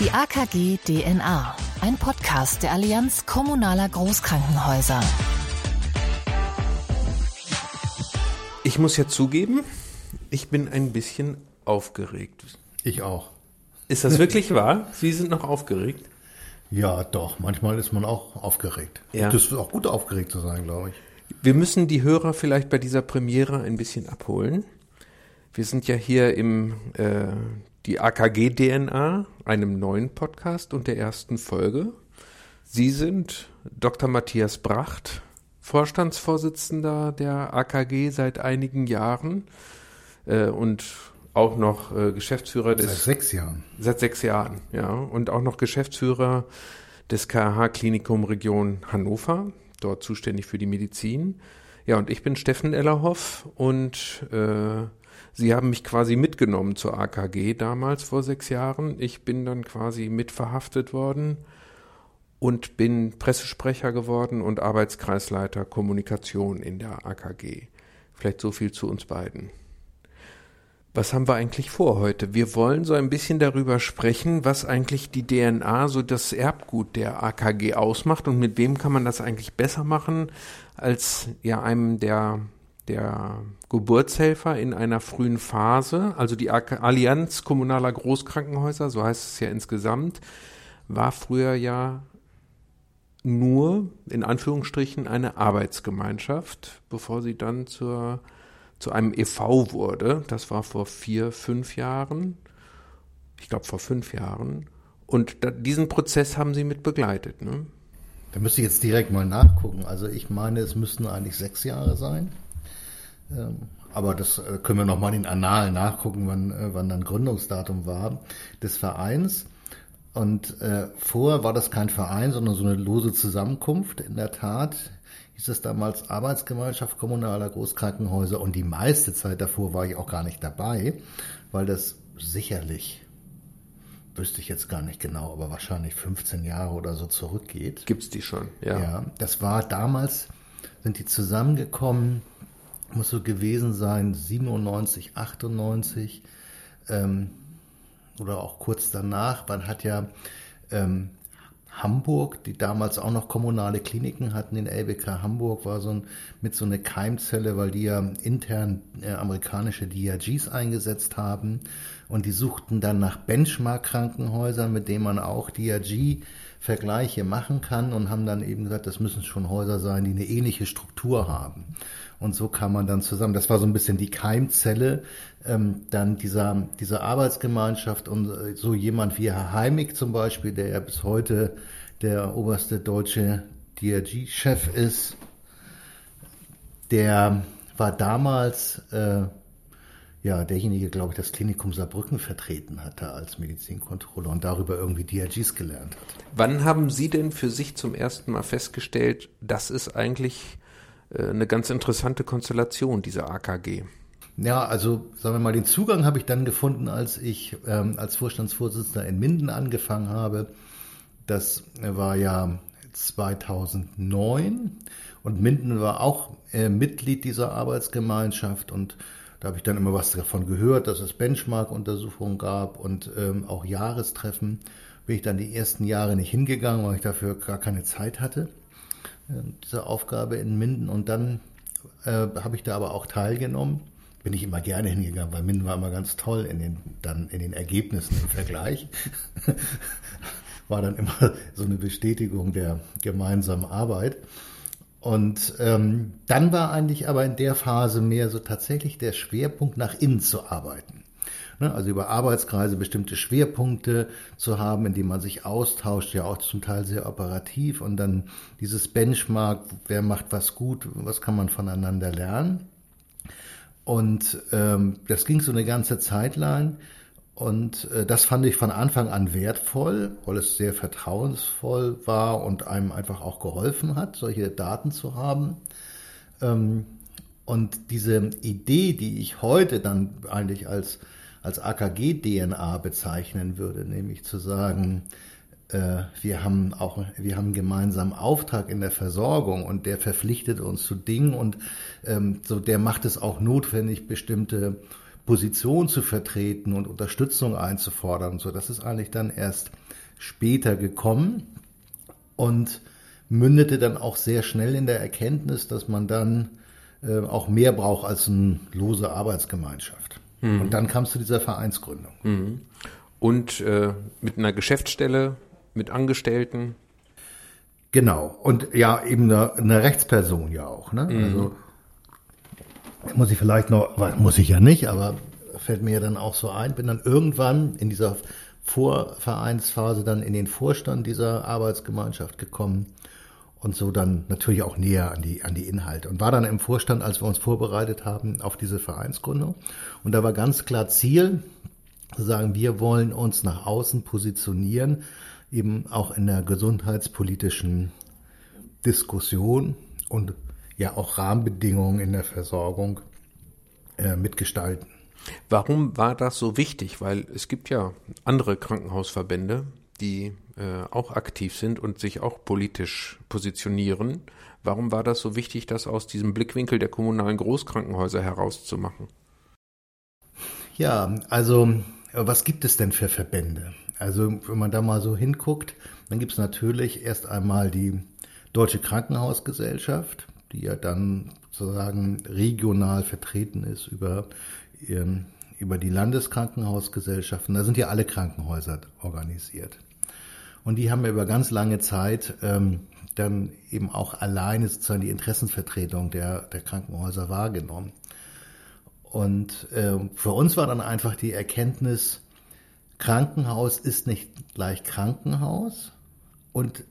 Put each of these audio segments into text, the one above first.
Die AKG DNA, ein Podcast der Allianz kommunaler Großkrankenhäuser. Ich muss ja zugeben, ich bin ein bisschen aufgeregt. Ich auch. Ist das wirklich wahr? Sie sind noch aufgeregt? Ja, doch. Manchmal ist man auch aufgeregt. Ja. Das ist auch gut aufgeregt zu sein, glaube ich. Wir müssen die Hörer vielleicht bei dieser Premiere ein bisschen abholen. Wir sind ja hier im äh, die AKG DNA, einem neuen Podcast und der ersten Folge. Sie sind Dr. Matthias Bracht, Vorstandsvorsitzender der AKG seit einigen Jahren äh, und auch noch äh, Geschäftsführer des Seit sechs Jahren. Seit sechs Jahren, ja. Und auch noch Geschäftsführer des KH Klinikum Region Hannover, dort zuständig für die Medizin. Ja, und ich bin Steffen Ellerhoff und äh, Sie haben mich quasi mitgenommen zur AKG damals vor sechs Jahren. Ich bin dann quasi mit verhaftet worden und bin Pressesprecher geworden und Arbeitskreisleiter Kommunikation in der AKG. Vielleicht so viel zu uns beiden. Was haben wir eigentlich vor heute? Wir wollen so ein bisschen darüber sprechen, was eigentlich die DNA, so das Erbgut der AKG ausmacht und mit wem kann man das eigentlich besser machen als ja einem der der Geburtshelfer in einer frühen Phase, also die Allianz kommunaler Großkrankenhäuser, so heißt es ja insgesamt, war früher ja nur in Anführungsstrichen eine Arbeitsgemeinschaft, bevor sie dann zur zu einem EV wurde. Das war vor vier, fünf Jahren. Ich glaube vor fünf Jahren. Und da, diesen Prozess haben Sie mit begleitet. Ne? Da müsste ich jetzt direkt mal nachgucken. Also ich meine, es müssten eigentlich sechs Jahre sein. Ähm, aber das äh, können wir nochmal in Annalen nachgucken, wann, äh, wann dann Gründungsdatum war des Vereins. Und äh, vorher war das kein Verein, sondern so eine lose Zusammenkunft. In der Tat hieß es damals Arbeitsgemeinschaft kommunaler Großkrankenhäuser und die meiste Zeit davor war ich auch gar nicht dabei, weil das sicherlich, wüsste ich jetzt gar nicht genau, aber wahrscheinlich 15 Jahre oder so zurückgeht. Gibt's die schon, ja. Ja, das war damals, sind die zusammengekommen, muss so gewesen sein, 97, 98 ähm, oder auch kurz danach. Man hat ja ähm, Hamburg, die damals auch noch kommunale Kliniken hatten in LBK Hamburg, war so ein, mit so einer Keimzelle, weil die ja intern äh, amerikanische DRGs eingesetzt haben und die suchten dann nach Benchmark-Krankenhäusern, mit denen man auch DRG-Vergleiche machen kann und haben dann eben gesagt, das müssen schon Häuser sein, die eine ähnliche Struktur haben. Und so kam man dann zusammen. Das war so ein bisschen die Keimzelle, ähm, dann dieser, diese Arbeitsgemeinschaft und äh, so jemand wie Herr Heimig zum Beispiel, der ja bis heute der oberste deutsche DRG-Chef ist, der war damals äh, ja derjenige, glaube ich, das Klinikum Saarbrücken vertreten hatte als Medizinkontrolle und darüber irgendwie DRGs gelernt hat. Wann haben Sie denn für sich zum ersten Mal festgestellt, das ist eigentlich eine ganz interessante Konstellation, diese AKG. Ja, also sagen wir mal, den Zugang habe ich dann gefunden, als ich ähm, als Vorstandsvorsitzender in Minden angefangen habe. Das war ja 2009 und Minden war auch äh, Mitglied dieser Arbeitsgemeinschaft und da habe ich dann immer was davon gehört, dass es Benchmark-Untersuchungen gab und ähm, auch Jahrestreffen. Bin ich dann die ersten Jahre nicht hingegangen, weil ich dafür gar keine Zeit hatte. Äh, diese Aufgabe in Minden und dann äh, habe ich da aber auch teilgenommen. Bin ich immer gerne hingegangen, weil Minden war immer ganz toll in den, dann in den Ergebnissen im Vergleich. war dann immer so eine Bestätigung der gemeinsamen Arbeit. Und ähm, dann war eigentlich aber in der Phase mehr so tatsächlich der Schwerpunkt nach innen zu arbeiten. Ne? Also über Arbeitskreise bestimmte Schwerpunkte zu haben, in denen man sich austauscht, ja auch zum Teil sehr operativ und dann dieses Benchmark, wer macht was gut, was kann man voneinander lernen. Und ähm, das ging so eine ganze Zeit lang. Und äh, das fand ich von Anfang an wertvoll, weil es sehr vertrauensvoll war und einem einfach auch geholfen hat, solche Daten zu haben. Ähm, und diese Idee, die ich heute dann eigentlich als als AKG-DNA bezeichnen würde, nämlich zu sagen, äh, wir haben auch, wir haben einen gemeinsamen Auftrag in der Versorgung und der verpflichtet uns zu Dingen und ähm, so der macht es auch notwendig, bestimmte Position zu vertreten und Unterstützung einzufordern. So, das ist eigentlich dann erst später gekommen und mündete dann auch sehr schnell in der Erkenntnis, dass man dann äh, auch mehr braucht als eine lose Arbeitsgemeinschaft. Mhm. Und dann kam es zu dieser Vereinsgründung. Mhm. Und äh, mit einer Geschäftsstelle, mit Angestellten. Genau. Und ja, eben eine, eine Rechtsperson ja auch. Ne? Mhm. Also muss ich vielleicht noch, muss ich ja nicht, aber fällt mir ja dann auch so ein, bin dann irgendwann in dieser Vorvereinsphase dann in den Vorstand dieser Arbeitsgemeinschaft gekommen und so dann natürlich auch näher an die, an die Inhalte. Und war dann im Vorstand, als wir uns vorbereitet haben auf diese Vereinsgründung. Und da war ganz klar Ziel, zu sagen, wir wollen uns nach außen positionieren, eben auch in der gesundheitspolitischen Diskussion und ja auch Rahmenbedingungen in der Versorgung äh, mitgestalten. Warum war das so wichtig? Weil es gibt ja andere Krankenhausverbände, die äh, auch aktiv sind und sich auch politisch positionieren. Warum war das so wichtig, das aus diesem Blickwinkel der kommunalen Großkrankenhäuser herauszumachen? Ja, also was gibt es denn für Verbände? Also wenn man da mal so hinguckt, dann gibt es natürlich erst einmal die Deutsche Krankenhausgesellschaft, die ja dann sozusagen regional vertreten ist über, über die Landeskrankenhausgesellschaften. Da sind ja alle Krankenhäuser organisiert. Und die haben über ganz lange Zeit ähm, dann eben auch alleine sozusagen die Interessenvertretung der, der Krankenhäuser wahrgenommen. Und äh, für uns war dann einfach die Erkenntnis, Krankenhaus ist nicht gleich Krankenhaus und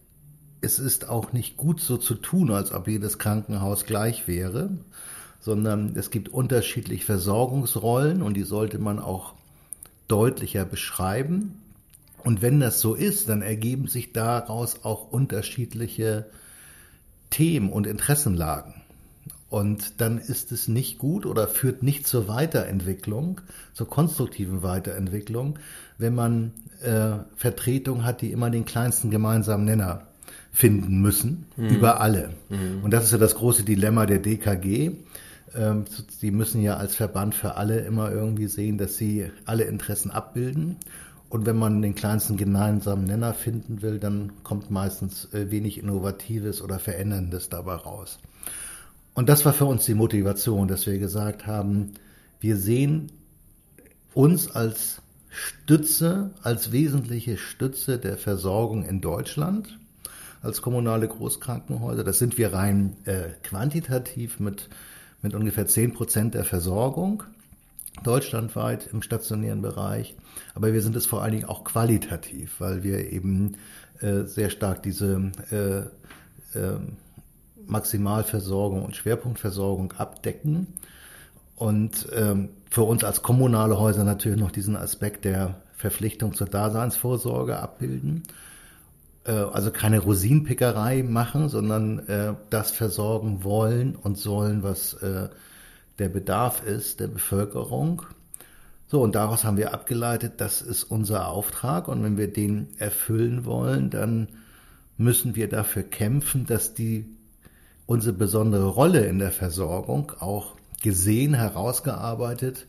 es ist auch nicht gut so zu tun, als ob jedes Krankenhaus gleich wäre, sondern es gibt unterschiedliche Versorgungsrollen und die sollte man auch deutlicher beschreiben. Und wenn das so ist, dann ergeben sich daraus auch unterschiedliche Themen und Interessenlagen. Und dann ist es nicht gut oder führt nicht zur Weiterentwicklung, zur konstruktiven Weiterentwicklung, wenn man äh, Vertretung hat, die immer den kleinsten gemeinsamen Nenner finden müssen, mhm. über alle. Mhm. Und das ist ja das große Dilemma der DKG. Ähm, sie müssen ja als Verband für alle immer irgendwie sehen, dass sie alle Interessen abbilden. Und wenn man den kleinsten gemeinsamen Nenner finden will, dann kommt meistens äh, wenig Innovatives oder Veränderndes dabei raus. Und das war für uns die Motivation, dass wir gesagt haben, wir sehen uns als Stütze, als wesentliche Stütze der Versorgung in Deutschland, als kommunale Großkrankenhäuser. Das sind wir rein äh, quantitativ mit, mit ungefähr zehn Prozent der Versorgung deutschlandweit im stationären Bereich. Aber wir sind es vor allen Dingen auch qualitativ, weil wir eben äh, sehr stark diese äh, äh, Maximalversorgung und Schwerpunktversorgung abdecken. Und ähm, für uns als kommunale Häuser natürlich noch diesen Aspekt der Verpflichtung zur Daseinsvorsorge abbilden. Äh, also keine Rosinenpickerei machen, sondern äh, das versorgen wollen und sollen, was äh, der Bedarf ist der Bevölkerung. So, und daraus haben wir abgeleitet, das ist unser Auftrag und wenn wir den erfüllen wollen, dann müssen wir dafür kämpfen, dass die unsere besondere Rolle in der Versorgung auch gesehen, herausgearbeitet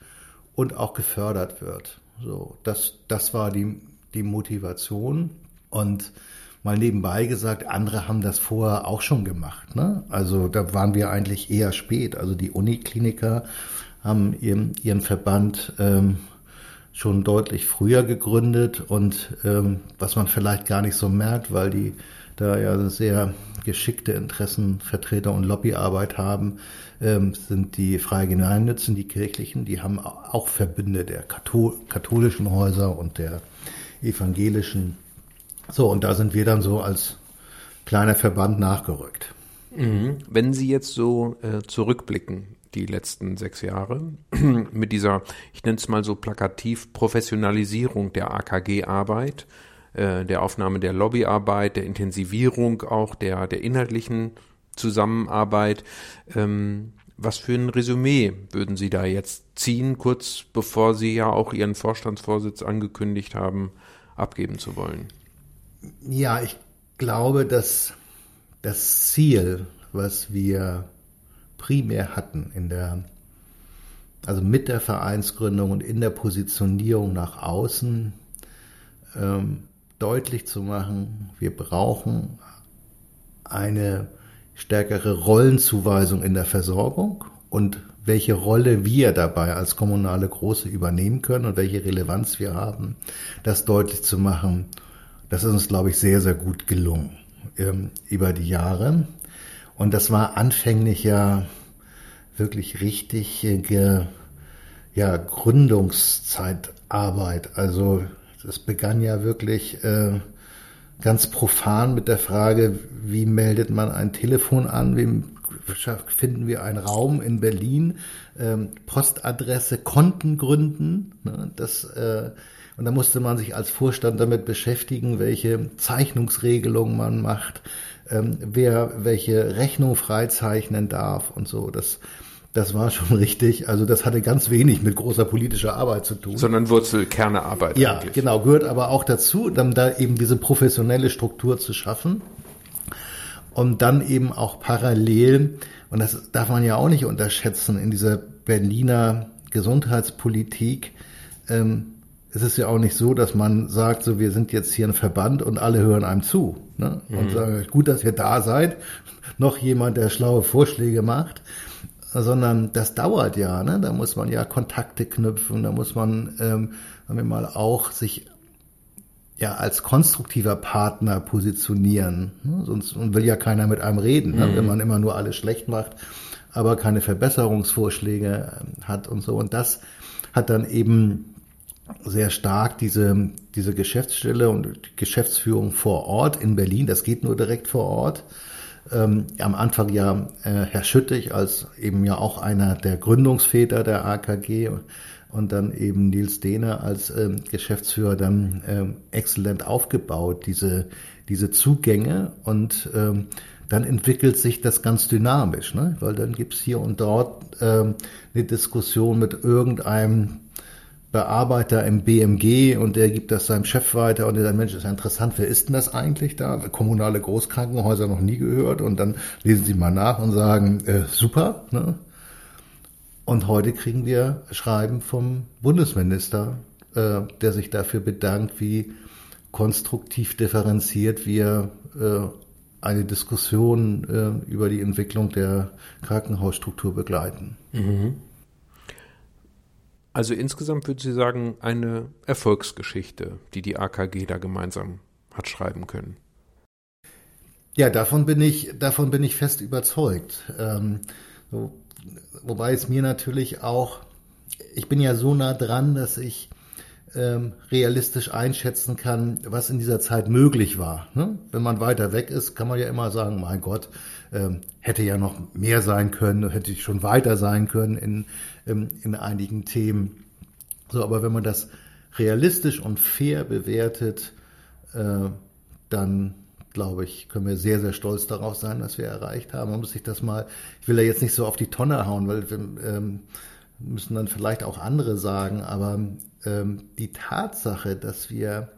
und auch gefördert wird. So, das, das war die, die Motivation und mal nebenbei gesagt, andere haben das vorher auch schon gemacht. Ne? Also da waren wir eigentlich eher spät. Also die Unikliniker haben ihren, ihren Verband ähm, schon deutlich früher gegründet und ähm, was man vielleicht gar nicht so merkt, weil die da ja sehr geschickte Interessenvertreter und Lobbyarbeit haben, ähm, sind die freie Gemeinnützen, die kirchlichen, die haben auch Verbünde der Kathol katholischen Häuser und der evangelischen so, und da sind wir dann so als kleiner Verband nachgerückt. Mhm. Wenn Sie jetzt so äh, zurückblicken, die letzten sechs Jahre, mit dieser, ich nenne es mal so plakativ, Professionalisierung der AKG-Arbeit, äh, der Aufnahme der Lobbyarbeit, der Intensivierung auch der, der inhaltlichen Zusammenarbeit, ähm, was für ein Resümee würden Sie da jetzt ziehen, kurz bevor Sie ja auch Ihren Vorstandsvorsitz angekündigt haben, abgeben zu wollen? Ja, ich glaube, dass das Ziel, was wir primär hatten in der also mit der Vereinsgründung und in der Positionierung nach außen ähm, deutlich zu machen, wir brauchen eine stärkere Rollenzuweisung in der Versorgung und welche Rolle wir dabei als kommunale Große übernehmen können und welche Relevanz wir haben, das deutlich zu machen. Das ist uns, glaube ich, sehr, sehr gut gelungen ähm, über die Jahre. Und das war anfänglich ja wirklich richtig ja, Gründungszeitarbeit. Also das begann ja wirklich äh, ganz profan mit der Frage, wie meldet man ein Telefon an, wie finden wir einen Raum in Berlin, ähm, Postadresse, Konten gründen. Ne, das, äh, und da musste man sich als Vorstand damit beschäftigen, welche Zeichnungsregelungen man macht, ähm, wer welche Rechnung freizeichnen darf und so. Das, das war schon richtig. Also das hatte ganz wenig mit großer politischer Arbeit zu tun. Sondern Wurzelkernearbeit. Ja, eigentlich. genau, gehört aber auch dazu, dann da eben diese professionelle Struktur zu schaffen. Und dann eben auch parallel, und das darf man ja auch nicht unterschätzen, in dieser Berliner Gesundheitspolitik, ähm, es ist ja auch nicht so, dass man sagt, so wir sind jetzt hier ein Verband und alle hören einem zu. Ne? Und mhm. sagen, gut, dass ihr da seid, noch jemand, der schlaue Vorschläge macht sondern das dauert ja. Ne? Da muss man ja Kontakte knüpfen, da muss man, ähm, sagen wir mal, auch sich ja als konstruktiver Partner positionieren. Ne? Sonst will ja keiner mit einem reden, ne? mhm. wenn man immer nur alles schlecht macht, aber keine Verbesserungsvorschläge ähm, hat und so. Und das hat dann eben sehr stark diese, diese Geschäftsstelle und Geschäftsführung vor Ort in Berlin, das geht nur direkt vor Ort, ähm, am Anfang ja äh, Herr Schüttig als eben ja auch einer der Gründungsväter der AKG und dann eben Nils Dehner als ähm, Geschäftsführer dann ähm, exzellent aufgebaut, diese, diese Zugänge. Und ähm, dann entwickelt sich das ganz dynamisch, ne? weil dann gibt's hier und dort ähm, eine Diskussion mit irgendeinem Bearbeiter im BMG und der gibt das seinem Chef weiter und der sagt, Mensch, ist ja interessant, wer ist denn das eigentlich da? Kommunale Großkrankenhäuser noch nie gehört und dann lesen sie mal nach und sagen, äh, super. Ne? Und heute kriegen wir Schreiben vom Bundesminister, äh, der sich dafür bedankt, wie konstruktiv differenziert wir äh, eine Diskussion äh, über die Entwicklung der Krankenhausstruktur begleiten. Mhm. Also insgesamt würde Sie sagen, eine Erfolgsgeschichte, die die AKG da gemeinsam hat schreiben können. Ja, davon bin ich, davon bin ich fest überzeugt. Ähm, so, wobei es mir natürlich auch, ich bin ja so nah dran, dass ich ähm, realistisch einschätzen kann, was in dieser Zeit möglich war. Ne? Wenn man weiter weg ist, kann man ja immer sagen, mein Gott, ähm, hätte ja noch mehr sein können, hätte ich schon weiter sein können in, ähm, in einigen Themen. So, aber wenn man das realistisch und fair bewertet, äh, dann glaube ich, können wir sehr, sehr stolz darauf sein, was wir erreicht haben. Man muss sich das mal, ich will ja jetzt nicht so auf die Tonne hauen, weil wir ähm, müssen dann vielleicht auch andere sagen, aber ähm, die Tatsache, dass wir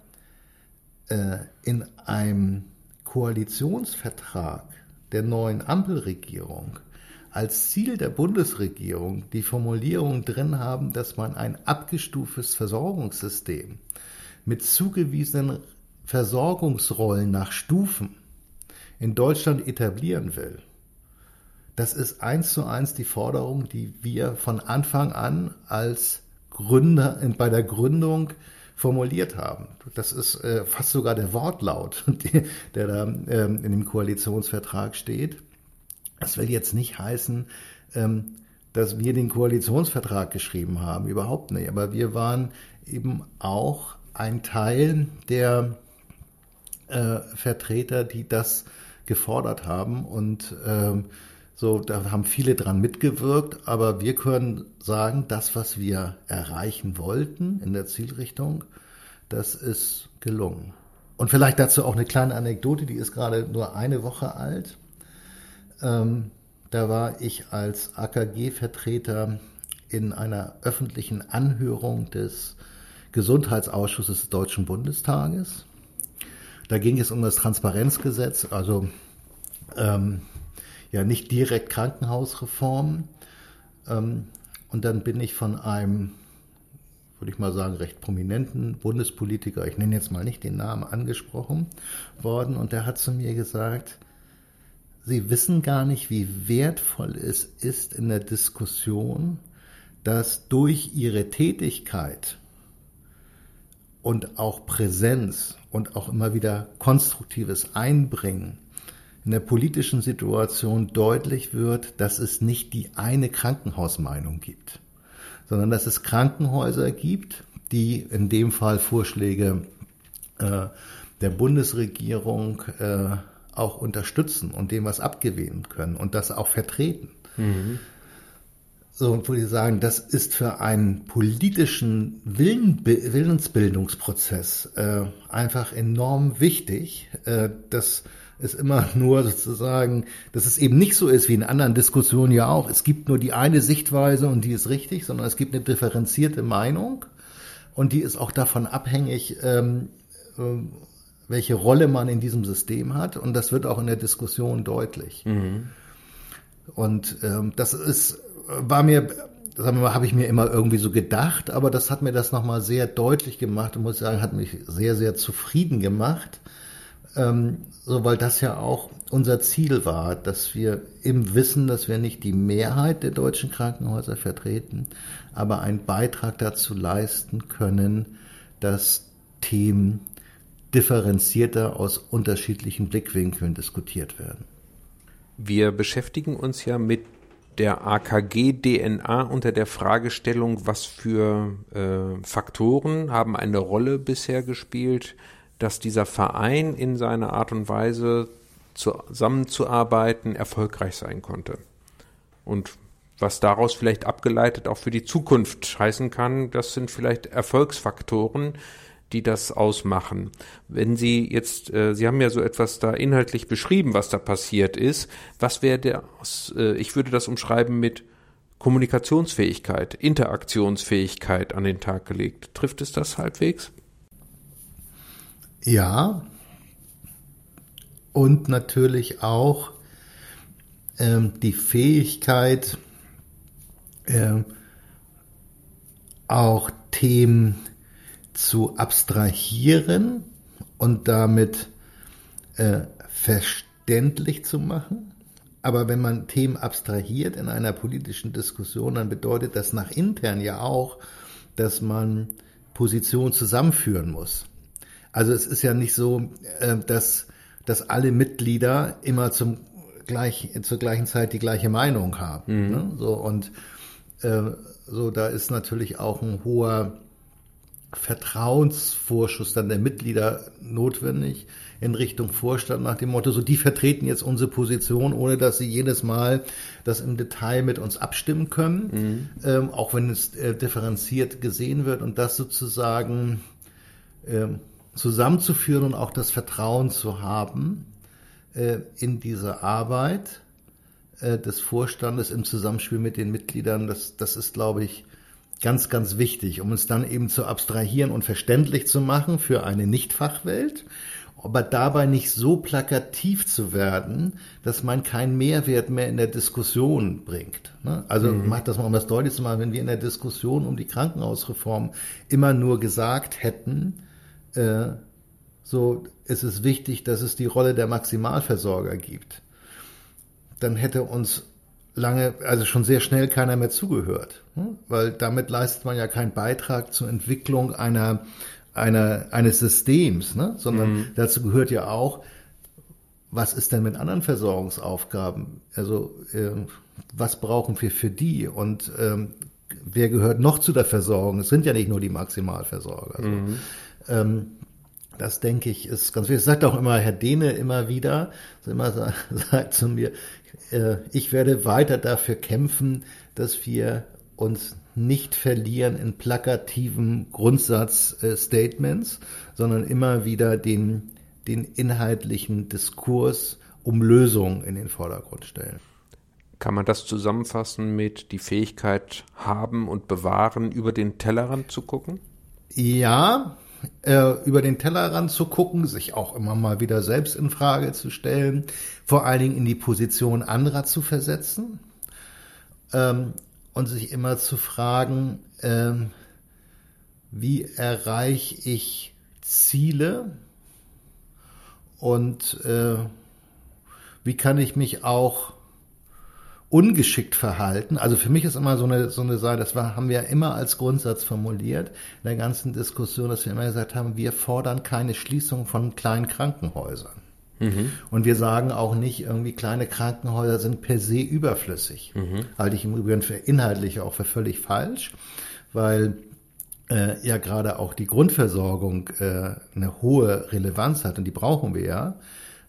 äh, in einem Koalitionsvertrag der neuen Ampelregierung als Ziel der Bundesregierung die Formulierung drin haben, dass man ein abgestuftes Versorgungssystem mit zugewiesenen Versorgungsrollen nach Stufen in Deutschland etablieren will. Das ist eins zu eins die Forderung, die wir von Anfang an als Gründer bei der Gründung formuliert haben. Das ist äh, fast sogar der Wortlaut, der da ähm, in dem Koalitionsvertrag steht. Das will jetzt nicht heißen, ähm, dass wir den Koalitionsvertrag geschrieben haben, überhaupt nicht. Aber wir waren eben auch ein Teil der äh, Vertreter, die das gefordert haben und ähm, so, da haben viele dran mitgewirkt, aber wir können sagen, das, was wir erreichen wollten in der Zielrichtung, das ist gelungen. Und vielleicht dazu auch eine kleine Anekdote, die ist gerade nur eine Woche alt. Ähm, da war ich als AKG-Vertreter in einer öffentlichen Anhörung des Gesundheitsausschusses des Deutschen Bundestages. Da ging es um das Transparenzgesetz, also ähm, ja nicht direkt Krankenhausreform. Ähm, Und dann bin ich von einem, würde ich mal sagen, recht prominenten Bundespolitiker, ich nenne jetzt mal nicht den Namen, angesprochen worden. Und der hat zu mir gesagt, Sie wissen gar nicht, wie wertvoll es ist in der Diskussion, dass durch Ihre Tätigkeit und auch Präsenz und auch immer wieder konstruktives Einbringen in der politischen Situation deutlich wird, dass es nicht die eine Krankenhausmeinung gibt, sondern dass es Krankenhäuser gibt, die in dem Fall Vorschläge äh, der Bundesregierung äh, auch unterstützen und dem was abgewinnen können und das auch vertreten. Mhm. So, und würde ich sagen, das ist für einen politischen Willen, Willensbildungsprozess äh, einfach enorm wichtig, äh, dass es immer nur sozusagen, dass es eben nicht so ist wie in anderen Diskussionen ja auch, es gibt nur die eine Sichtweise und die ist richtig, sondern es gibt eine differenzierte Meinung und die ist auch davon abhängig, ähm, äh, welche Rolle man in diesem System hat und das wird auch in der Diskussion deutlich. Mhm. Und ähm, das ist war mir, sagen wir mal, habe ich mir immer irgendwie so gedacht, aber das hat mir das nochmal sehr deutlich gemacht und muss sagen, hat mich sehr, sehr zufrieden gemacht. Ähm, so, weil das ja auch unser Ziel war, dass wir im Wissen, dass wir nicht die Mehrheit der deutschen Krankenhäuser vertreten, aber einen Beitrag dazu leisten können, dass Themen differenzierter aus unterschiedlichen Blickwinkeln diskutiert werden. Wir beschäftigen uns ja mit der AKG-DNA unter der Fragestellung, was für äh, Faktoren haben eine Rolle bisher gespielt, dass dieser Verein in seiner Art und Weise zusammenzuarbeiten erfolgreich sein konnte. Und was daraus vielleicht abgeleitet auch für die Zukunft heißen kann, das sind vielleicht Erfolgsfaktoren, die das ausmachen. Wenn Sie jetzt, äh, Sie haben ja so etwas da inhaltlich beschrieben, was da passiert ist. Was wäre der, äh, ich würde das umschreiben mit Kommunikationsfähigkeit, Interaktionsfähigkeit an den Tag gelegt. Trifft es das halbwegs? Ja. Und natürlich auch ähm, die Fähigkeit, äh, auch Themen zu abstrahieren und damit äh, verständlich zu machen. Aber wenn man Themen abstrahiert in einer politischen Diskussion, dann bedeutet das nach intern ja auch, dass man Positionen zusammenführen muss. Also es ist ja nicht so, äh, dass, dass alle Mitglieder immer zum gleich, zur gleichen Zeit die gleiche Meinung haben. Mhm. Ne? So und äh, so da ist natürlich auch ein hoher Vertrauensvorschuss dann der Mitglieder notwendig in Richtung Vorstand nach dem Motto, so die vertreten jetzt unsere Position, ohne dass sie jedes Mal das im Detail mit uns abstimmen können, mhm. ähm, auch wenn es äh, differenziert gesehen wird und das sozusagen äh, zusammenzuführen und auch das Vertrauen zu haben äh, in diese Arbeit äh, des Vorstandes im Zusammenspiel mit den Mitgliedern, das, das ist, glaube ich, ganz, ganz wichtig, um uns dann eben zu abstrahieren und verständlich zu machen für eine Nichtfachwelt, aber dabei nicht so plakativ zu werden, dass man keinen Mehrwert mehr in der Diskussion bringt. Ne? Also mhm. macht das mal, um das deutlich zu machen, wenn wir in der Diskussion um die Krankenhausreform immer nur gesagt hätten, äh, so ist es wichtig, dass es die Rolle der Maximalversorger gibt, dann hätte uns lange, also schon sehr schnell keiner mehr zugehört, hm? weil damit leistet man ja keinen Beitrag zur Entwicklung einer, einer eines Systems, ne? sondern mhm. dazu gehört ja auch, was ist denn mit anderen Versorgungsaufgaben? Also äh, was brauchen wir für die und ähm, wer gehört noch zu der Versorgung? Es sind ja nicht nur die Maximalversorger. Also, mhm. Ähm, das denke ich ist ganz wichtig. Das sagt auch immer Herr Dehne immer wieder, so immer sagt zu mir, äh, ich werde weiter dafür kämpfen, dass wir uns nicht verlieren in plakativen Grundsatzstatements, sondern immer wieder den, den inhaltlichen Diskurs um Lösungen in den Vordergrund stellen. Kann man das zusammenfassen mit die Fähigkeit haben und bewahren, über den Tellerrand zu gucken? Ja, äh, über den Tellerrand zu gucken, sich auch immer mal wieder selbst in Frage zu stellen, vor allen Dingen in die Position anderer zu versetzen. Ähm, und sich immer zu fragen, ähm, wie erreiche ich Ziele und äh, wie kann ich mich auch ungeschickt verhalten. Also für mich ist immer so eine, so eine Sache, das war, haben wir ja immer als Grundsatz formuliert in der ganzen Diskussion, dass wir immer gesagt haben, wir fordern keine Schließung von kleinen Krankenhäusern. Mhm. Und wir sagen auch nicht, irgendwie kleine Krankenhäuser sind per se überflüssig. Mhm. Halte ich im Übrigen für inhaltlich auch für völlig falsch, weil äh, ja gerade auch die Grundversorgung äh, eine hohe Relevanz hat und die brauchen wir ja.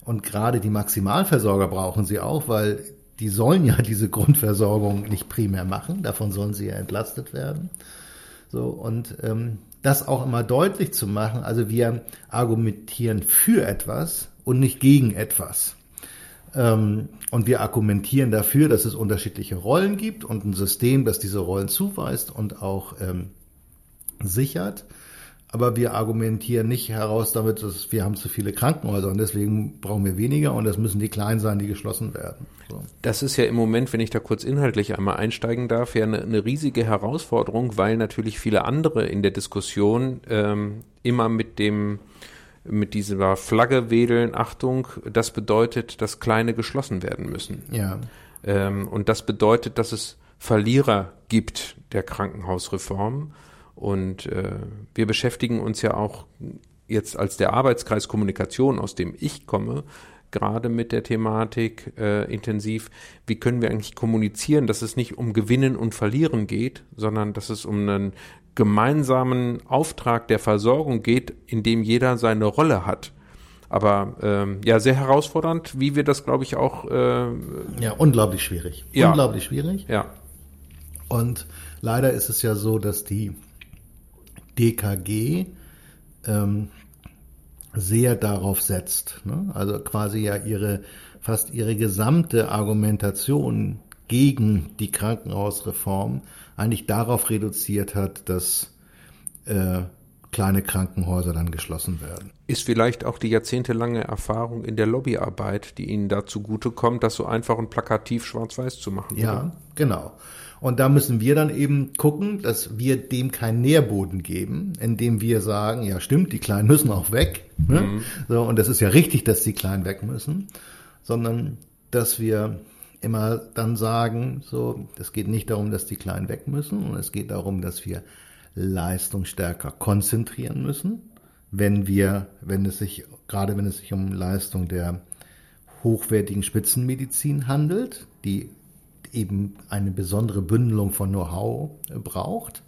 Und gerade die Maximalversorger brauchen sie auch, weil die sollen ja diese Grundversorgung nicht primär machen, davon sollen sie ja entlastet werden. So, und ähm, das auch immer deutlich zu machen, also wir argumentieren für etwas und nicht gegen etwas. Ähm, und wir argumentieren dafür, dass es unterschiedliche Rollen gibt und ein System, das diese Rollen zuweist und auch ähm, sichert aber wir argumentieren nicht heraus damit, dass wir haben zu viele Krankenhäuser und deswegen brauchen wir weniger und das müssen die kleinen sein, die geschlossen werden. So. Das ist ja im Moment, wenn ich da kurz inhaltlich einmal einsteigen darf, ja eine, eine riesige Herausforderung, weil natürlich viele andere in der Diskussion ähm, immer mit dem mit dieser Flagge wedeln, Achtung, das bedeutet, dass kleine geschlossen werden müssen. Ja. Ähm, und das bedeutet, dass es Verlierer gibt der Krankenhausreform. Und äh, wir beschäftigen uns ja auch jetzt als der Arbeitskreis Kommunikation, aus dem ich komme, gerade mit der Thematik äh, intensiv, wie können wir eigentlich kommunizieren, dass es nicht um Gewinnen und Verlieren geht, sondern dass es um einen gemeinsamen Auftrag der Versorgung geht, in dem jeder seine Rolle hat. Aber ähm, ja, sehr herausfordernd, wie wir das, glaube ich, auch. Äh, ja, unglaublich schwierig. Ja. Unglaublich schwierig. Ja. Und leider ist es ja so, dass die DKG ähm, sehr darauf setzt. Ne? Also quasi ja ihre fast ihre gesamte Argumentation gegen die Krankenhausreform eigentlich darauf reduziert hat, dass äh, kleine Krankenhäuser dann geschlossen werden. Ist vielleicht auch die jahrzehntelange Erfahrung in der Lobbyarbeit, die Ihnen da zugutekommt, das so einfach und plakativ schwarz-weiß zu machen? Ja, oder? genau. Und da müssen wir dann eben gucken, dass wir dem keinen Nährboden geben, indem wir sagen, ja stimmt, die Kleinen müssen auch weg. Ne? Mhm. So, und das ist ja richtig, dass die Kleinen weg müssen, sondern dass wir immer dann sagen, so, es geht nicht darum, dass die Kleinen weg müssen, und es geht darum, dass wir Leistung stärker konzentrieren müssen, wenn wir, wenn es sich, gerade wenn es sich um Leistung der hochwertigen Spitzenmedizin handelt, die eben eine besondere Bündelung von Know-how äh, braucht.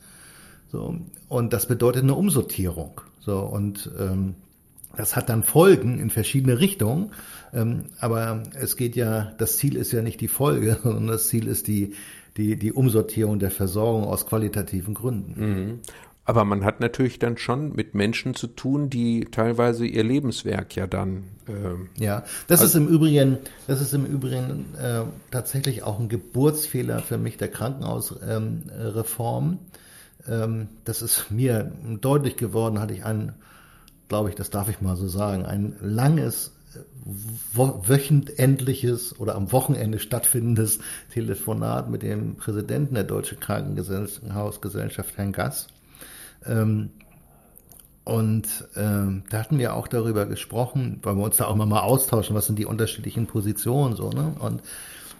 So, und das bedeutet eine Umsortierung. So, und ähm, das hat dann Folgen in verschiedene Richtungen. Ähm, aber es geht ja, das Ziel ist ja nicht die Folge, sondern das Ziel ist die, die, die Umsortierung der Versorgung aus qualitativen Gründen. Mhm. Aber man hat natürlich dann schon mit Menschen zu tun, die teilweise ihr Lebenswerk ja dann. Äh, ja, das also ist im Übrigen, das ist im Übrigen äh, tatsächlich auch ein Geburtsfehler für mich der Krankenhausreform. Ähm, ähm, das ist mir deutlich geworden, hatte ich ein, glaube ich, das darf ich mal so sagen, ein langes wöchentliches oder am Wochenende stattfindendes Telefonat mit dem Präsidenten der Deutschen Krankenhausgesellschaft, Herrn Gass. Ähm, und ähm, da hatten wir auch darüber gesprochen, weil wir uns da auch mal austauschen, was sind die unterschiedlichen Positionen so, ne? Und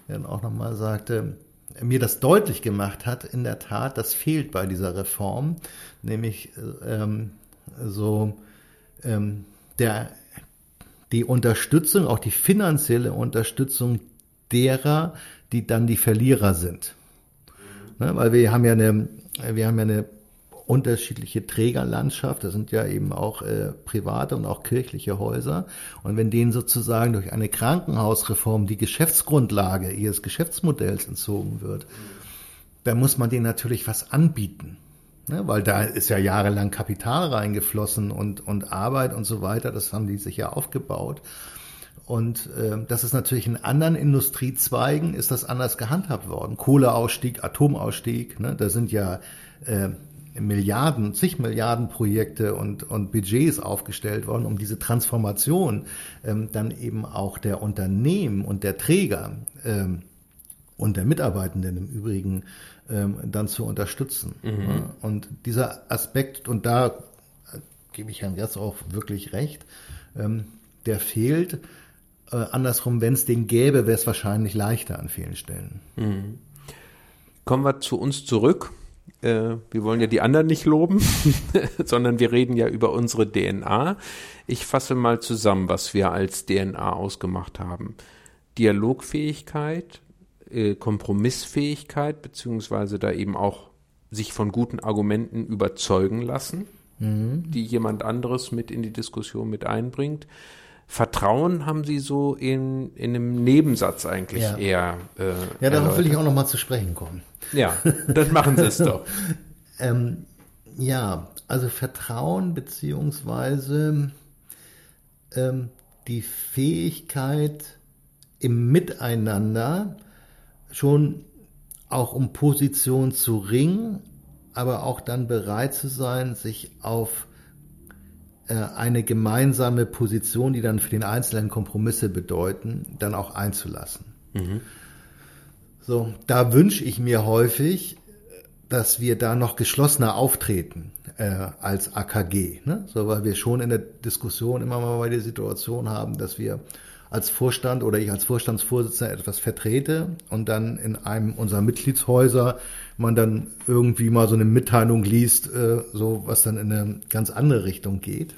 er dann auch nochmal sagte, mir das deutlich gemacht hat, in der Tat, das fehlt bei dieser Reform, nämlich ähm, so ähm, der die Unterstützung, auch die finanzielle Unterstützung derer, die dann die Verlierer sind. Ne, weil wir haben ja eine, wir haben ja eine unterschiedliche Trägerlandschaft. Das sind ja eben auch äh, private und auch kirchliche Häuser. Und wenn denen sozusagen durch eine Krankenhausreform die Geschäftsgrundlage ihres Geschäftsmodells entzogen wird, dann muss man denen natürlich was anbieten. Ne, weil da ist ja jahrelang Kapital reingeflossen und, und Arbeit und so weiter. Das haben die sich ja aufgebaut. Und äh, das ist natürlich in anderen Industriezweigen ist das anders gehandhabt worden. Kohleausstieg, Atomausstieg, ne, da sind ja äh, Milliarden, zig Milliarden Projekte und, und Budgets aufgestellt worden, um diese Transformation ähm, dann eben auch der Unternehmen und der Träger ähm, und der Mitarbeitenden im Übrigen ähm, dann zu unterstützen. Mhm. Und dieser Aspekt, und da äh, gebe ich Herrn Gerz auch wirklich recht, ähm, der fehlt. Äh, andersrum, wenn es den gäbe, wäre es wahrscheinlich leichter an vielen Stellen. Mhm. Kommen wir zu uns zurück. Äh, wir wollen ja die anderen nicht loben, sondern wir reden ja über unsere DNA. Ich fasse mal zusammen, was wir als DNA ausgemacht haben. Dialogfähigkeit, äh, Kompromissfähigkeit, beziehungsweise da eben auch sich von guten Argumenten überzeugen lassen, mhm. die jemand anderes mit in die Diskussion mit einbringt. Vertrauen haben Sie so in, in einem Nebensatz eigentlich ja. eher. Äh, ja, darauf will ich auch noch mal zu sprechen kommen. Ja, dann machen Sie es doch. ähm, ja, also Vertrauen beziehungsweise ähm, die Fähigkeit im Miteinander schon auch um Position zu ringen, aber auch dann bereit zu sein, sich auf äh, eine gemeinsame Position, die dann für den Einzelnen Kompromisse bedeuten, dann auch einzulassen. Mhm. So, da wünsche ich mir häufig, dass wir da noch geschlossener auftreten äh, als AKG, ne? so weil wir schon in der Diskussion immer mal die Situation haben, dass wir als Vorstand oder ich als Vorstandsvorsitzender etwas vertrete und dann in einem unserer Mitgliedshäuser man dann irgendwie mal so eine Mitteilung liest, äh, so was dann in eine ganz andere Richtung geht.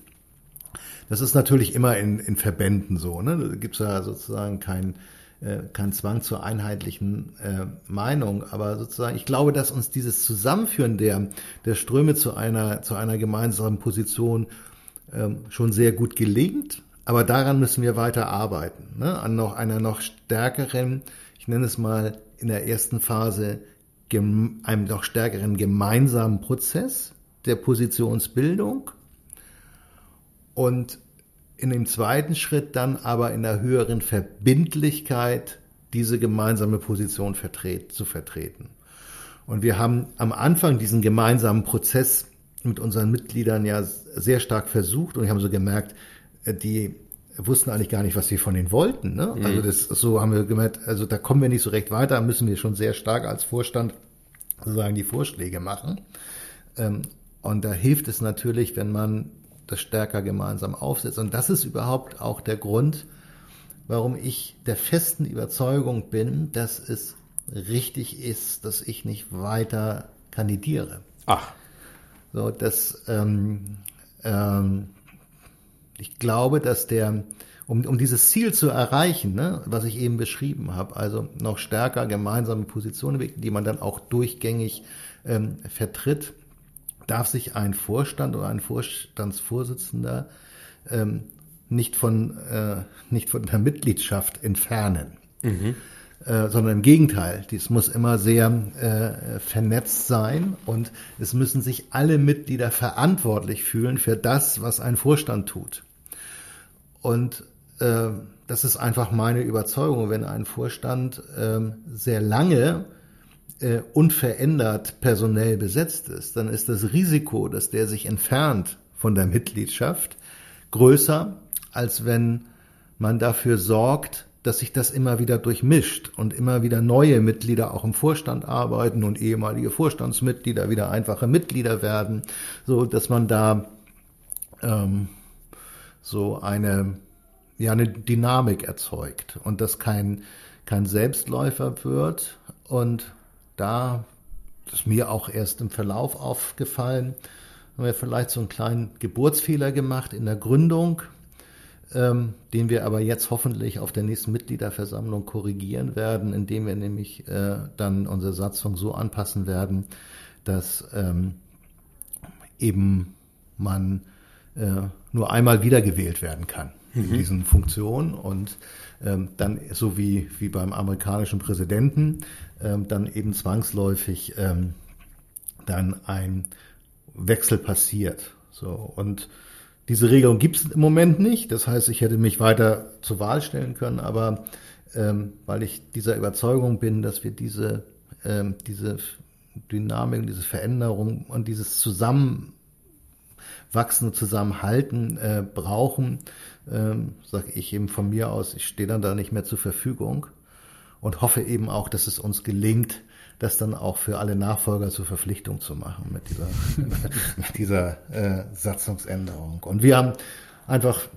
Das ist natürlich immer in, in Verbänden so. Ne? Da gibt's ja sozusagen kein, äh, kein Zwang zur einheitlichen äh, Meinung. Aber sozusagen, ich glaube, dass uns dieses Zusammenführen der, der Ströme zu einer, zu einer gemeinsamen Position ähm, schon sehr gut gelingt. Aber daran müssen wir weiter arbeiten, ne? an noch einer noch stärkeren, ich nenne es mal in der ersten Phase, einem noch stärkeren gemeinsamen Prozess der Positionsbildung und in dem zweiten Schritt dann aber in der höheren Verbindlichkeit diese gemeinsame Position vertret, zu vertreten. Und wir haben am Anfang diesen gemeinsamen Prozess mit unseren Mitgliedern ja sehr stark versucht und wir haben so gemerkt, die wussten eigentlich gar nicht, was wir von ihnen wollten. Ne? Mhm. Also das so haben wir gemerkt, also da kommen wir nicht so recht weiter, müssen wir schon sehr stark als Vorstand sozusagen die Vorschläge machen. Ähm, und da hilft es natürlich, wenn man das stärker gemeinsam aufsetzt. Und das ist überhaupt auch der Grund, warum ich der festen Überzeugung bin, dass es richtig ist, dass ich nicht weiter kandidiere. Ach. So, dass ähm, ähm, ich glaube, dass der, um, um dieses Ziel zu erreichen, ne, was ich eben beschrieben habe, also noch stärker gemeinsame Positionen, die man dann auch durchgängig ähm, vertritt, darf sich ein Vorstand oder ein Vorstandsvorsitzender ähm, nicht von äh, nicht von der Mitgliedschaft entfernen. Mhm. Äh, sondern im Gegenteil, dies muss immer sehr äh, vernetzt sein und es müssen sich alle Mitglieder verantwortlich fühlen für das, was ein Vorstand tut. Und äh, das ist einfach meine Überzeugung, wenn ein Vorstand äh, sehr lange äh, unverändert personell besetzt ist, dann ist das Risiko, dass der sich entfernt von der Mitgliedschaft, größer, als wenn man dafür sorgt, dass sich das immer wieder durchmischt und immer wieder neue Mitglieder auch im Vorstand arbeiten und ehemalige Vorstandsmitglieder wieder einfache Mitglieder werden, so dass man da ähm, so eine ja eine Dynamik erzeugt und das kein kein Selbstläufer wird. Und da ist mir auch erst im Verlauf aufgefallen, haben wir vielleicht so einen kleinen Geburtsfehler gemacht in der Gründung, ähm, den wir aber jetzt hoffentlich auf der nächsten Mitgliederversammlung korrigieren werden, indem wir nämlich äh, dann unsere Satzung so anpassen werden, dass ähm, eben man nur einmal wiedergewählt werden kann mhm. in diesen Funktionen und ähm, dann so wie, wie beim amerikanischen Präsidenten ähm, dann eben zwangsläufig ähm, dann ein Wechsel passiert. So und diese Regelung gibt es im Moment nicht. Das heißt, ich hätte mich weiter zur Wahl stellen können, aber ähm, weil ich dieser Überzeugung bin, dass wir diese, ähm, diese Dynamik, diese Veränderung und dieses Zusammenwachsen und Zusammenhalten äh, brauchen, ähm, sage ich eben von mir aus, ich stehe dann da nicht mehr zur Verfügung. und hoffe eben auch, dass es uns gelingt, das dann auch für alle Nachfolger zur Verpflichtung zu machen mit dieser, mit dieser äh, Satzungsänderung. Und wir haben einfach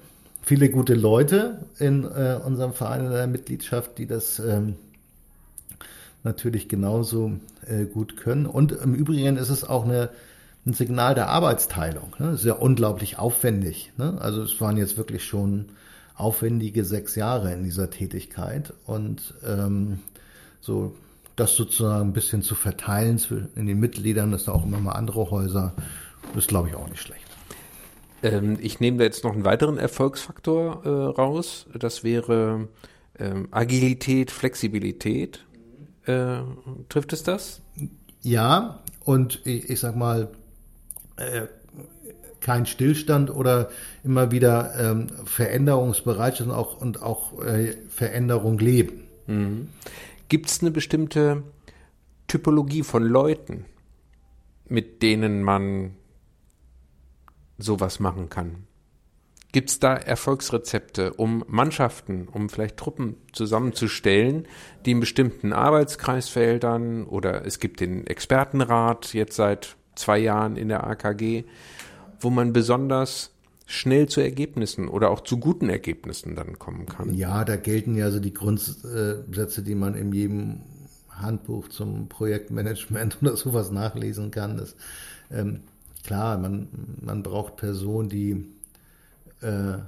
viele gute Leute in äh, unserem Verein in der Mitgliedschaft, die das ähm, natürlich genauso äh, gut können. Und im Übrigen ist es auch eine, ein Signal der Arbeitsteilung. Ne? Das ist ja unglaublich aufwendig. Ne? Also es waren jetzt wirklich schon aufwendige sechs Jahre in dieser Tätigkeit und ähm, so das sozusagen ein bisschen zu verteilen in den Mitgliedern, dass da auch immer mal andere Häuser, ist glaube ich auch nicht schlecht. Ähm, ich nehme da jetzt noch einen weiteren Erfolgsfaktor äh, raus. Das wäre ähm, Agilität, Flexibilität. Äh, trifft es das? Ja, und ich, ich sag mal, äh, kein Stillstand oder immer wieder ähm, Veränderungsbereitschaft und auch, und auch äh, Veränderung leben. Mhm. Gibt es eine bestimmte Typologie von Leuten, mit denen man sowas machen kann? Gibt es da Erfolgsrezepte, um Mannschaften, um vielleicht Truppen zusammenzustellen, die in bestimmten Arbeitskreisfeldern oder es gibt den Expertenrat jetzt seit zwei Jahren in der AKG, wo man besonders schnell zu Ergebnissen oder auch zu guten Ergebnissen dann kommen kann. Ja, da gelten ja so die Grundsätze, die man in jedem Handbuch zum Projektmanagement oder sowas nachlesen kann. Das, ähm, klar, man, man braucht Personen, die äh,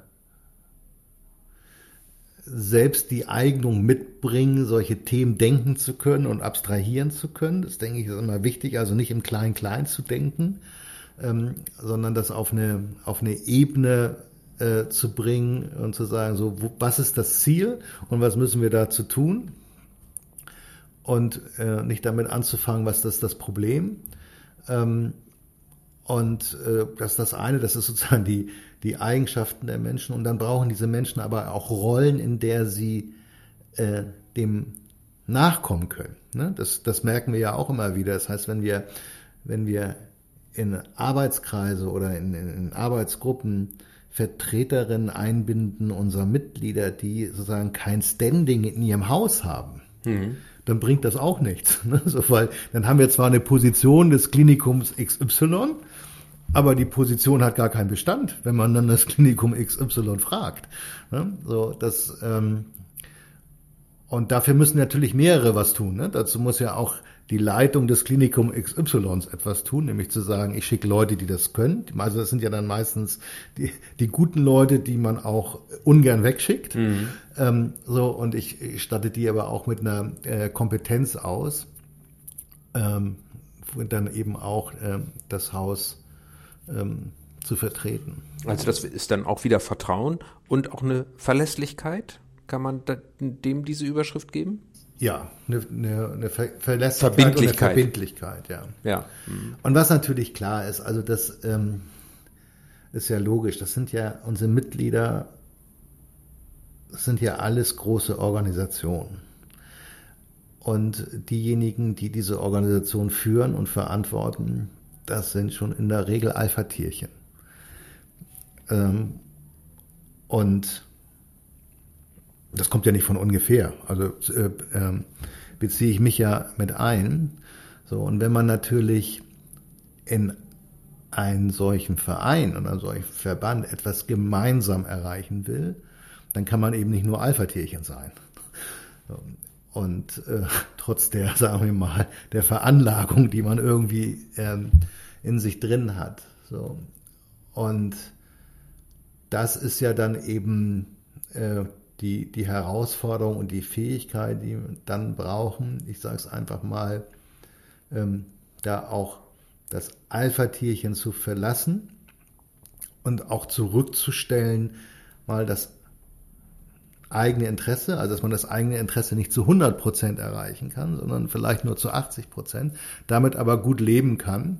selbst die Eignung mitbringen, solche Themen denken zu können und abstrahieren zu können. Das denke ich ist immer wichtig, also nicht im Klein-Klein zu denken, ähm, sondern das auf eine, auf eine Ebene äh, zu bringen und zu sagen, so, wo, was ist das Ziel und was müssen wir dazu tun? Und äh, nicht damit anzufangen, was ist das Problem. Ähm, und äh, das ist das eine, das ist sozusagen die, die Eigenschaften der Menschen. Und dann brauchen diese Menschen aber auch Rollen, in der sie äh, dem nachkommen können. Ne? Das, das merken wir ja auch immer wieder. Das heißt, wenn wir, wenn wir in Arbeitskreise oder in, in, in Arbeitsgruppen Vertreterinnen einbinden unserer Mitglieder, die sozusagen kein Standing in ihrem Haus haben, mhm. dann bringt das auch nichts. Ne? So, weil dann haben wir zwar eine Position des Klinikums XY, aber die Position hat gar keinen Bestand, wenn man dann das Klinikum XY fragt. Ne? So, das, ähm, und dafür müssen natürlich mehrere was tun. Ne? Dazu muss ja auch die Leitung des Klinikum XY etwas tun, nämlich zu sagen, ich schicke Leute, die das können. Also das sind ja dann meistens die, die guten Leute, die man auch ungern wegschickt. Mhm. Ähm, so und ich, ich statte die aber auch mit einer äh, Kompetenz aus, ähm, dann eben auch ähm, das Haus ähm, zu vertreten. Also das ist dann auch wieder Vertrauen und auch eine Verlässlichkeit. Kann man dem diese Überschrift geben? Ja, eine, eine, eine Verlässlichkeit Verbindlichkeit. und eine Verbindlichkeit, ja. ja. Mhm. Und was natürlich klar ist, also das ähm, ist ja logisch, das sind ja unsere Mitglieder, das sind ja alles große Organisationen. Und diejenigen, die diese Organisation führen und verantworten, das sind schon in der Regel Alpha-Tierchen. Ähm, und das kommt ja nicht von ungefähr. Also äh, äh, beziehe ich mich ja mit ein. So, und wenn man natürlich in einen solchen Verein oder einen solchen Verband etwas gemeinsam erreichen will, dann kann man eben nicht nur Alpha-Tierchen sein. Und äh, trotz der, sagen wir mal, der Veranlagung, die man irgendwie ähm, in sich drin hat. So. Und das ist ja dann eben äh, die, die Herausforderung und die Fähigkeit, die wir dann brauchen, ich sage es einfach mal, ähm, da auch das Alpha-Tierchen zu verlassen und auch zurückzustellen, mal das eigene Interesse, also dass man das eigene Interesse nicht zu 100 Prozent erreichen kann, sondern vielleicht nur zu 80 Prozent, damit aber gut leben kann,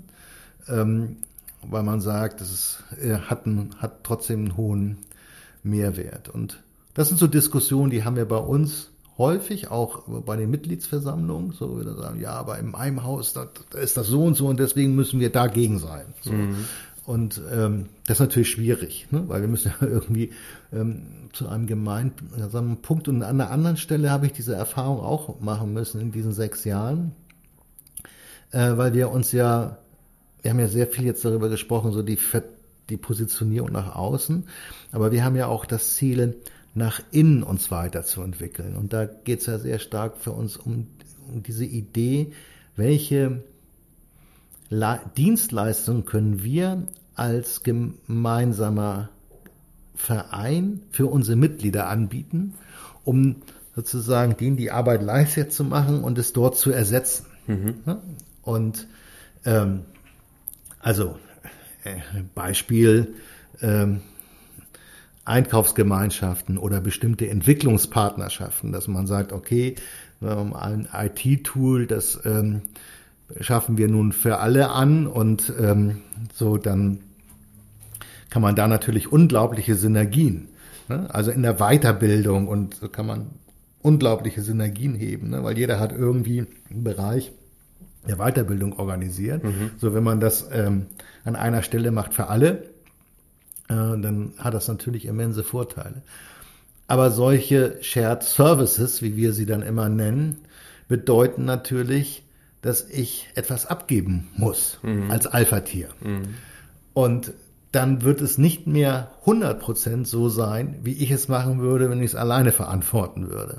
ähm, weil man sagt, es hat, hat trotzdem einen hohen Mehrwert. Und das sind so Diskussionen, die haben wir bei uns häufig, auch bei den Mitgliedsversammlungen, so wir sagen, ja, aber in meinem Haus da ist das so und so und deswegen müssen wir dagegen sein. So. Mhm. Und ähm, das ist natürlich schwierig, ne? weil wir müssen ja irgendwie ähm, zu einem gemeinsamen Punkt. Und an einer anderen Stelle habe ich diese Erfahrung auch machen müssen in diesen sechs Jahren, äh, weil wir uns ja, wir haben ja sehr viel jetzt darüber gesprochen, so die, die Positionierung nach außen, aber wir haben ja auch das Ziel, nach innen uns weiterzuentwickeln. Und da geht es ja sehr stark für uns um, um diese Idee, welche Dienstleistungen können wir als gemeinsamer Verein für unsere Mitglieder anbieten, um sozusagen denen die Arbeit leichter zu machen und es dort zu ersetzen. Mhm. Und ähm, also äh, Beispiel ähm, Einkaufsgemeinschaften oder bestimmte Entwicklungspartnerschaften, dass man sagt, okay, ein IT-Tool, das ähm, schaffen wir nun für alle an und ähm, so dann kann man da natürlich unglaubliche Synergien, ne? also in der Weiterbildung und so kann man unglaubliche Synergien heben, ne? weil jeder hat irgendwie einen Bereich der Weiterbildung organisiert. Mhm. So wenn man das ähm, an einer Stelle macht für alle, äh, dann hat das natürlich immense Vorteile. Aber solche Shared Services, wie wir sie dann immer nennen, bedeuten natürlich, dass ich etwas abgeben muss mhm. als Alpha-Tier. Mhm. Und dann wird es nicht mehr 100% so sein, wie ich es machen würde, wenn ich es alleine verantworten würde.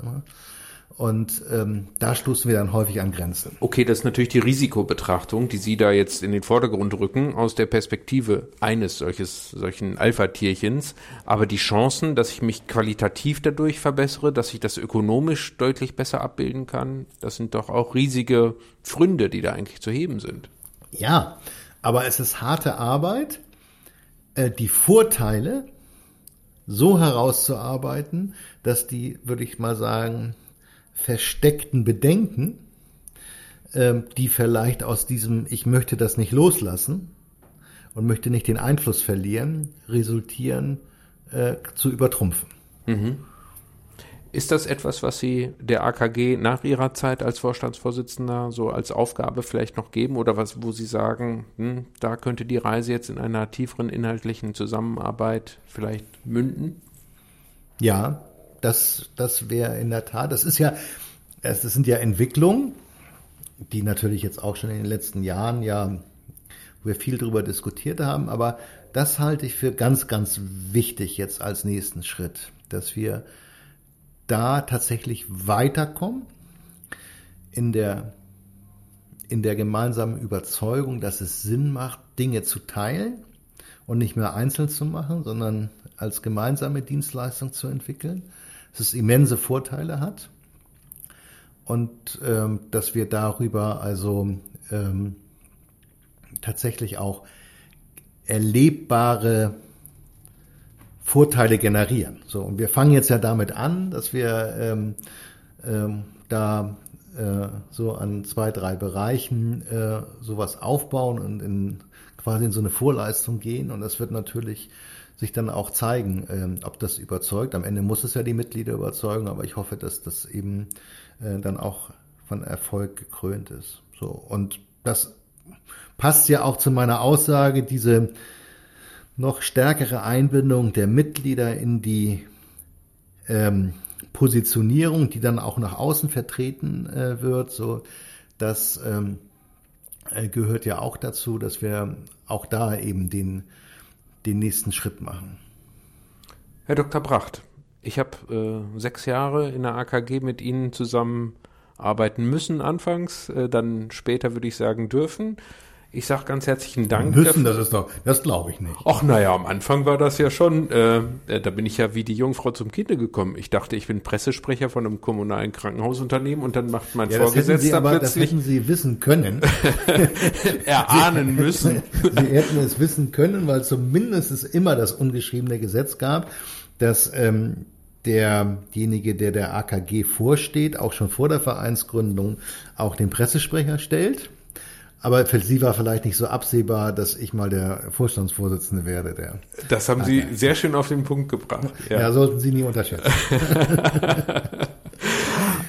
Und ähm, da stoßen wir dann häufig an Grenzen. Okay, das ist natürlich die Risikobetrachtung, die Sie da jetzt in den Vordergrund rücken, aus der Perspektive eines solches, solchen Alpha-Tierchens. Aber die Chancen, dass ich mich qualitativ dadurch verbessere, dass ich das ökonomisch deutlich besser abbilden kann, das sind doch auch riesige Fründe, die da eigentlich zu heben sind. Ja, aber es ist harte Arbeit, äh, die Vorteile so herauszuarbeiten, dass die, würde ich mal sagen, versteckten Bedenken, äh, die vielleicht aus diesem Ich möchte das nicht loslassen und möchte nicht den Einfluss verlieren, resultieren, äh, zu übertrumpfen. Mhm. Ist das etwas, was Sie der AKG nach Ihrer Zeit als Vorstandsvorsitzender so als Aufgabe vielleicht noch geben oder was, wo Sie sagen, hm, da könnte die Reise jetzt in einer tieferen inhaltlichen Zusammenarbeit vielleicht münden? Ja, das, das wäre in der Tat, das ist ja, das sind ja Entwicklungen, die natürlich jetzt auch schon in den letzten Jahren ja, wir viel darüber diskutiert haben, aber das halte ich für ganz, ganz wichtig jetzt als nächsten Schritt, dass wir da tatsächlich weiterkommen in der, in der gemeinsamen Überzeugung, dass es Sinn macht, Dinge zu teilen und nicht mehr einzeln zu machen, sondern als gemeinsame Dienstleistung zu entwickeln dass es immense Vorteile hat und ähm, dass wir darüber also ähm, tatsächlich auch erlebbare Vorteile generieren. So, und wir fangen jetzt ja damit an, dass wir ähm, ähm, da äh, so an zwei, drei Bereichen äh, sowas aufbauen und in, quasi in so eine Vorleistung gehen. Und das wird natürlich sich dann auch zeigen, ähm, ob das überzeugt. Am Ende muss es ja die Mitglieder überzeugen, aber ich hoffe, dass das eben äh, dann auch von Erfolg gekrönt ist. So und das passt ja auch zu meiner Aussage, diese noch stärkere Einbindung der Mitglieder in die ähm, Positionierung, die dann auch nach außen vertreten äh, wird, so das ähm, äh, gehört ja auch dazu, dass wir auch da eben den den nächsten Schritt machen. Herr Dr. Bracht, ich habe äh, sechs Jahre in der AKG mit Ihnen zusammen arbeiten müssen anfangs, äh, dann später würde ich sagen dürfen. Ich sage ganz herzlichen Dank. Müssen, dafür. das ist doch, das glaube ich nicht. Ach naja, am Anfang war das ja schon, äh, äh, da bin ich ja wie die Jungfrau zum Kinde gekommen. Ich dachte, ich bin Pressesprecher von einem kommunalen Krankenhausunternehmen und dann macht mein ja, Vorgesetzter aber, plötzlich. Das hätten Sie wissen können. erahnen müssen. Sie hätten es wissen können, weil zumindest es immer das ungeschriebene Gesetz gab, dass ähm, derjenige, der der AKG vorsteht, auch schon vor der Vereinsgründung auch den Pressesprecher stellt. Aber für Sie war vielleicht nicht so absehbar, dass ich mal der Vorstandsvorsitzende werde. Der das haben Sie sehr schön auf den Punkt gebracht. Ja, ja sollten Sie nie unterschätzen.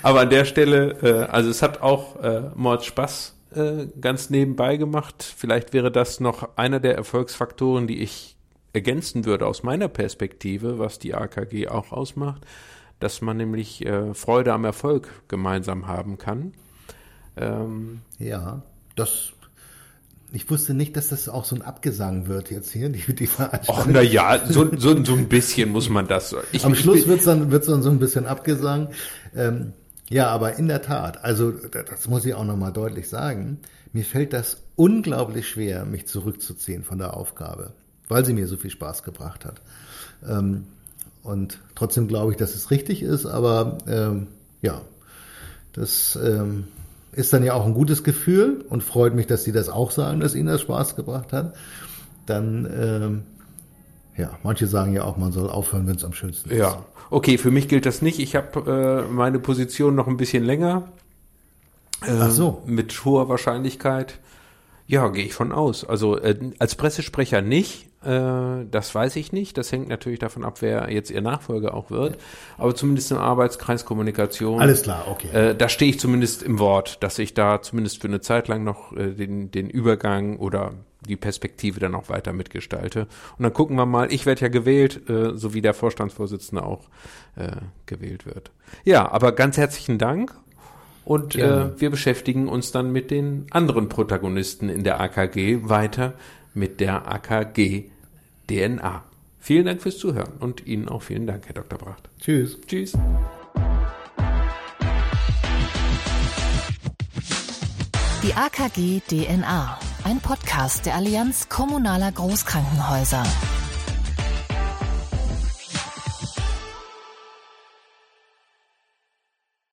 Aber an der Stelle, äh, also es hat auch äh, Mord Spaß äh, ganz nebenbei gemacht. Vielleicht wäre das noch einer der Erfolgsfaktoren, die ich ergänzen würde aus meiner Perspektive, was die AKG auch ausmacht, dass man nämlich äh, Freude am Erfolg gemeinsam haben kann. Ähm, ja, das ich wusste nicht, dass das auch so ein Abgesang wird jetzt hier, die, die Veranstaltung. Ach, na ja, so, so, so ein bisschen muss man das. Ich, Am Schluss wird es dann, wird's dann so ein bisschen Abgesang. Ähm, ja, aber in der Tat, also das muss ich auch nochmal deutlich sagen, mir fällt das unglaublich schwer, mich zurückzuziehen von der Aufgabe, weil sie mir so viel Spaß gebracht hat. Ähm, und trotzdem glaube ich, dass es richtig ist, aber ähm, ja, das ähm, ist dann ja auch ein gutes Gefühl und freut mich, dass Sie das auch sagen, dass Ihnen das Spaß gebracht hat. Dann, ähm, ja, manche sagen ja auch, man soll aufhören, wenn es am schönsten ist. Ja, okay, für mich gilt das nicht. Ich habe äh, meine Position noch ein bisschen länger. Äh, Ach so. Mit hoher Wahrscheinlichkeit. Ja, gehe ich von aus. Also äh, als Pressesprecher nicht, äh, das weiß ich nicht. Das hängt natürlich davon ab, wer jetzt ihr Nachfolger auch wird. Aber zumindest im Arbeitskreis Kommunikation. Alles klar, okay. Äh, da stehe ich zumindest im Wort, dass ich da zumindest für eine Zeit lang noch äh, den, den Übergang oder die Perspektive dann auch weiter mitgestalte. Und dann gucken wir mal, ich werde ja gewählt, äh, so wie der Vorstandsvorsitzende auch äh, gewählt wird. Ja, aber ganz herzlichen Dank und äh, wir beschäftigen uns dann mit den anderen Protagonisten in der AKG weiter mit der AKG DNA. Vielen Dank fürs Zuhören und Ihnen auch vielen Dank, Herr Dr. Bracht. Tschüss. Tschüss. Die AKG DNA, ein Podcast der Allianz kommunaler Großkrankenhäuser.